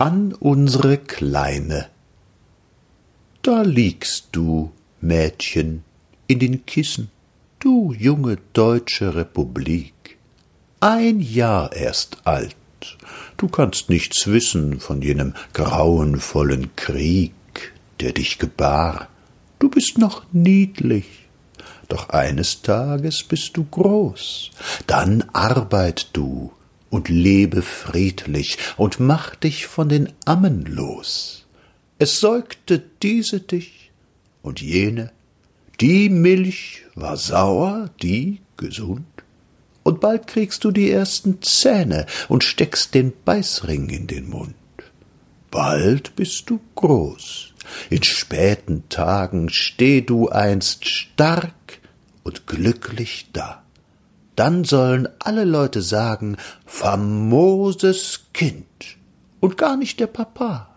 an unsere Kleine. Da liegst du, Mädchen, in den Kissen, du junge deutsche Republik, ein Jahr erst alt, du kannst nichts wissen von jenem grauenvollen Krieg, der dich gebar, du bist noch niedlich, doch eines Tages bist du groß, dann arbeit du und lebe friedlich und mach dich von den Ammen los. Es säugte diese dich und jene, die Milch war sauer, die gesund, und bald kriegst du die ersten Zähne und steckst den Beißring in den Mund. Bald bist du groß, in späten Tagen steh du einst stark und glücklich da dann sollen alle Leute sagen, famoses Kind und gar nicht der Papa.